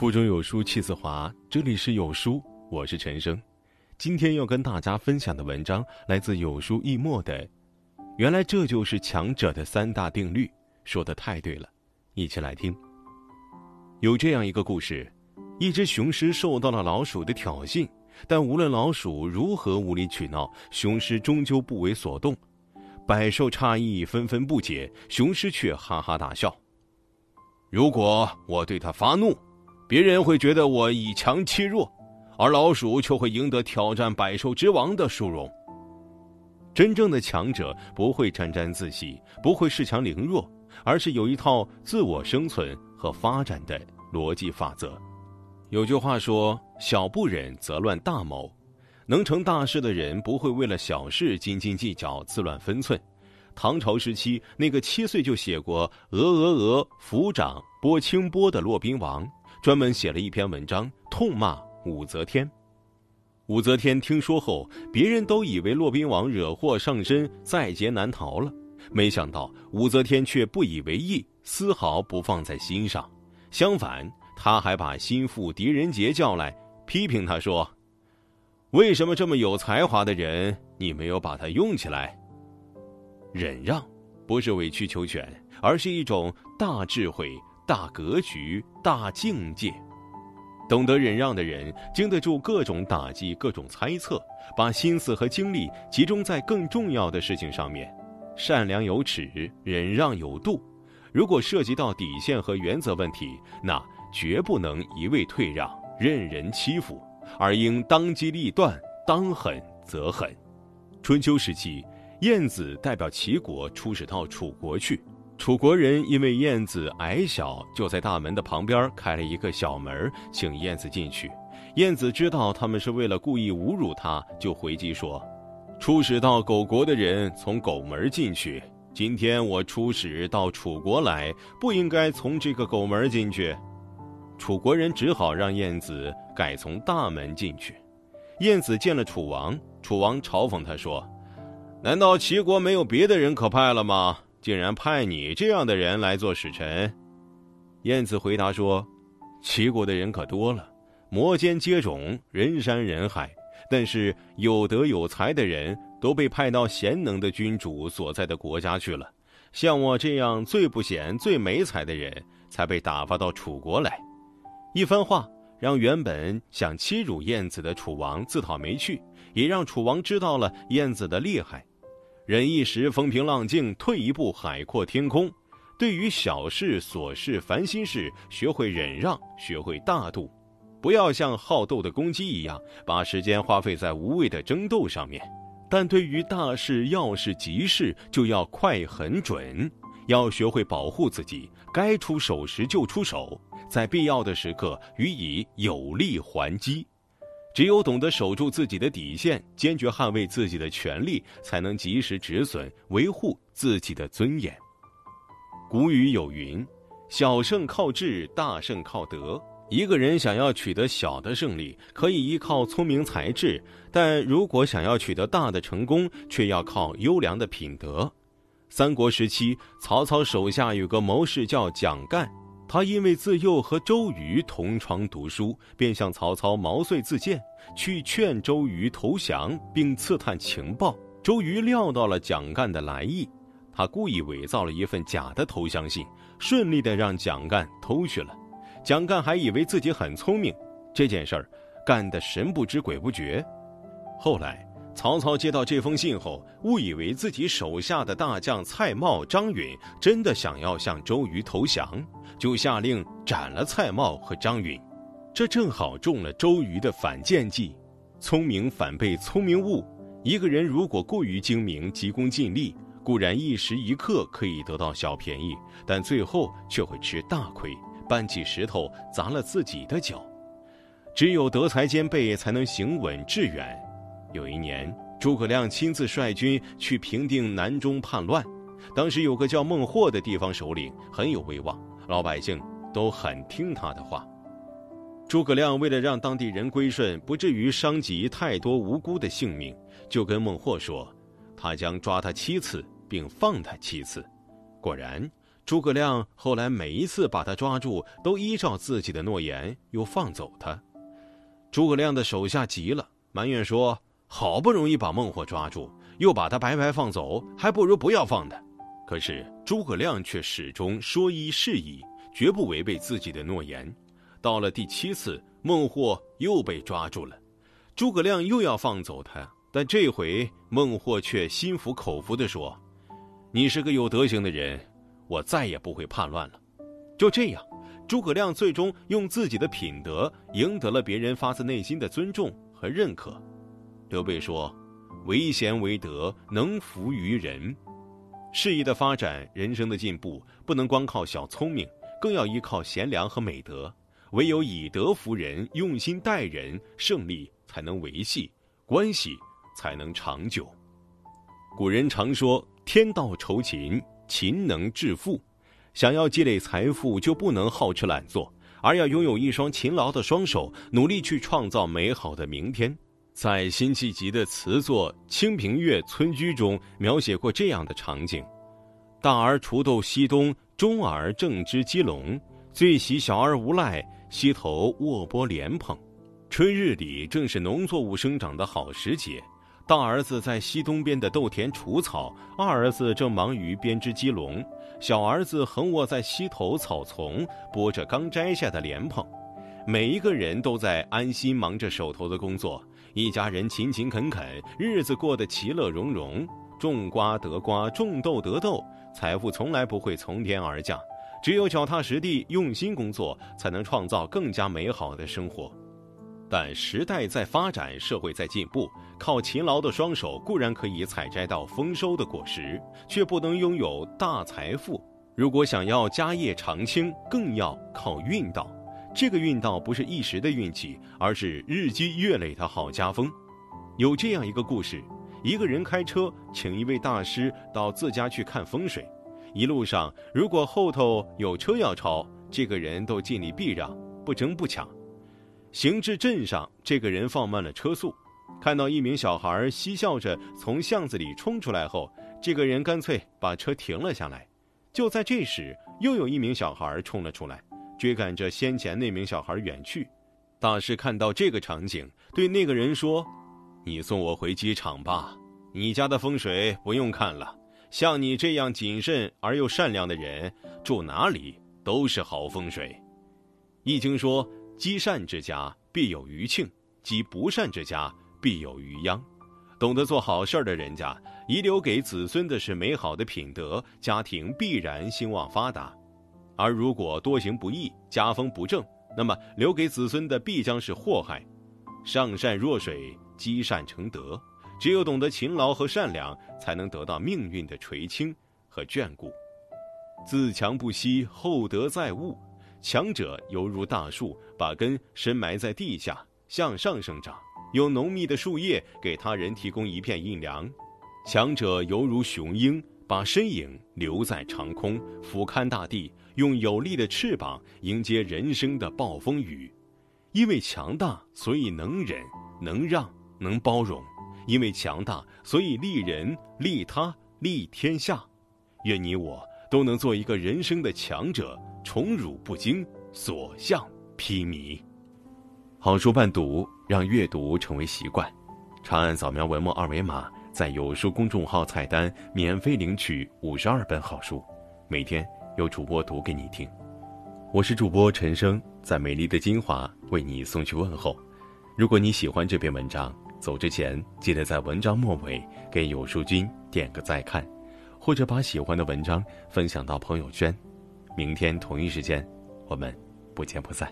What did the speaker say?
腹中有书气自华，这里是有书，我是陈生。今天要跟大家分享的文章来自有书易墨的。原来这就是强者的三大定律，说的太对了，一起来听。有这样一个故事：一只雄狮受到了老鼠的挑衅，但无论老鼠如何无理取闹，雄狮终究不为所动。百兽诧异，纷纷不解，雄狮却哈哈大笑。如果我对他发怒，别人会觉得我以强欺弱，而老鼠却会赢得挑战百兽之王的殊荣。真正的强者不会沾沾自喜，不会恃强凌弱，而是有一套自我生存和发展的逻辑法则。有句话说：“小不忍则乱大谋。”能成大事的人不会为了小事斤斤计较、自乱分寸。唐朝时期，那个七岁就写过“鹅鹅鹅，抚掌拨清波”的骆宾王。专门写了一篇文章痛骂武则天。武则天听说后，别人都以为骆宾王惹祸上身，在劫难逃了。没想到武则天却不以为意，丝毫不放在心上。相反，她还把心腹狄仁杰叫来，批评他说：“为什么这么有才华的人，你没有把他用起来？”忍让，不是委曲求全，而是一种大智慧。大格局、大境界，懂得忍让的人，经得住各种打击、各种猜测，把心思和精力集中在更重要的事情上面。善良有尺，忍让有度。如果涉及到底线和原则问题，那绝不能一味退让、任人欺负，而应当机立断、当狠则狠。春秋时期，晏子代表齐国出使到楚国去。楚国人因为燕子矮小，就在大门的旁边开了一个小门，请燕子进去。燕子知道他们是为了故意侮辱他，就回击说：“出使到狗国的人从狗门进去，今天我出使到楚国来，不应该从这个狗门进去。”楚国人只好让燕子改从大门进去。燕子见了楚王，楚王嘲讽他说：“难道齐国没有别的人可派了吗？”竟然派你这样的人来做使臣，晏子回答说：“齐国的人可多了，摩肩接踵，人山人海。但是有德有才的人都被派到贤能的君主所在的国家去了，像我这样最不贤、最没才的人才被打发到楚国来。”一番话让原本想欺辱燕子的楚王自讨没趣，也让楚王知道了燕子的厉害。忍一时风平浪静，退一步海阔天空。对于小事、琐事、烦心事，学会忍让，学会大度，不要像好斗的公鸡一样，把时间花费在无谓的争斗上面。但对于大事、要事、急事，就要快、狠、准，要学会保护自己，该出手时就出手，在必要的时刻予以有力还击。只有懂得守住自己的底线，坚决捍卫自己的权利，才能及时止损，维护自己的尊严。古语有云：“小胜靠智，大胜靠德。”一个人想要取得小的胜利，可以依靠聪明才智；但如果想要取得大的成功，却要靠优良的品德。三国时期，曹操手下有个谋士叫蒋干。他因为自幼和周瑜同窗读书，便向曹操毛遂自荐，去劝周瑜投降，并刺探情报。周瑜料到了蒋干的来意，他故意伪造了一份假的投降信，顺利的让蒋干偷去了。蒋干还以为自己很聪明，这件事儿干得神不知鬼不觉。后来。曹操接到这封信后，误以为自己手下的大将蔡瑁、张允真的想要向周瑜投降，就下令斩了蔡瑁和张允。这正好中了周瑜的反间计。聪明反被聪明误。一个人如果过于精明、急功近利，固然一时一刻可以得到小便宜，但最后却会吃大亏，搬起石头砸了自己的脚。只有德才兼备，才能行稳致远。有一年，诸葛亮亲自率军去平定南中叛乱。当时有个叫孟获的地方首领很有威望，老百姓都很听他的话。诸葛亮为了让当地人归顺，不至于伤及太多无辜的性命，就跟孟获说，他将抓他七次，并放他七次。果然，诸葛亮后来每一次把他抓住，都依照自己的诺言又放走他。诸葛亮的手下急了，埋怨说：“好不容易把孟获抓住，又把他白白放走，还不如不要放他。”可是诸葛亮却始终说一是一，绝不违背自己的诺言。到了第七次，孟获又被抓住了，诸葛亮又要放走他，但这回孟获却心服口服地说：“你是个有德行的人。”我再也不会叛乱了。就这样，诸葛亮最终用自己的品德赢得了别人发自内心的尊重和认可。刘备说：“为贤为德，能服于人。”事业的发展，人生的进步，不能光靠小聪明，更要依靠贤良和美德。唯有以德服人，用心待人，胜利才能维系，关系才能长久。古人常说：“天道酬勤。”勤能致富，想要积累财富，就不能好吃懒做，而要拥有一双勤劳的双手，努力去创造美好的明天。在辛弃疾的词作《清平乐·村居》中，描写过这样的场景：大儿锄豆溪东，中儿正织鸡笼，最喜小儿无赖，溪头卧剥莲蓬。春日里正是农作物生长的好时节。大儿子在溪东边的豆田除草，二儿子正忙于编织鸡笼，小儿子横卧在溪头草丛剥着刚摘下的莲蓬。每一个人都在安心忙着手头的工作，一家人勤勤恳恳，日子过得其乐融融。种瓜得瓜，种豆得豆，财富从来不会从天而降，只有脚踏实地、用心工作，才能创造更加美好的生活。但时代在发展，社会在进步，靠勤劳的双手固然可以采摘到丰收的果实，却不能拥有大财富。如果想要家业长青，更要靠运道。这个运道不是一时的运气，而是日积月累的好家风。有这样一个故事：一个人开车请一位大师到自家去看风水，一路上如果后头有车要超，这个人都尽力避让，不争不抢。行至镇上，这个人放慢了车速，看到一名小孩嬉笑着从巷子里冲出来后，这个人干脆把车停了下来。就在这时，又有一名小孩冲了出来，追赶着先前那名小孩远去。大师看到这个场景，对那个人说：“你送我回机场吧，你家的风水不用看了。像你这样谨慎而又善良的人，住哪里都是好风水。”易经说。积善之家必有余庆，积不善之家必有余殃。懂得做好事儿的人家，遗留给子孙的是美好的品德，家庭必然兴旺发达；而如果多行不义，家风不正，那么留给子孙的必将是祸害。上善若水，积善成德。只有懂得勤劳和善良，才能得到命运的垂青和眷顾。自强不息，厚德载物。强者犹如大树，把根深埋在地下，向上生长，用浓密的树叶给他人提供一片阴凉；强者犹如雄鹰，把身影留在长空，俯瞰大地，用有力的翅膀迎接人生的暴风雨。因为强大，所以能忍、能让、能包容；因为强大，所以利人、利他、利天下。愿你我都能做一个人生的强者。宠辱不惊，所向披靡。好书伴读，让阅读成为习惯。长按扫描文末二维码，在有书公众号菜单免费领取五十二本好书，每天有主播读给你听。我是主播陈生，在美丽的金华为你送去问候。如果你喜欢这篇文章，走之前记得在文章末尾给有书君点个再看，或者把喜欢的文章分享到朋友圈。明天同一时间，我们不见不散。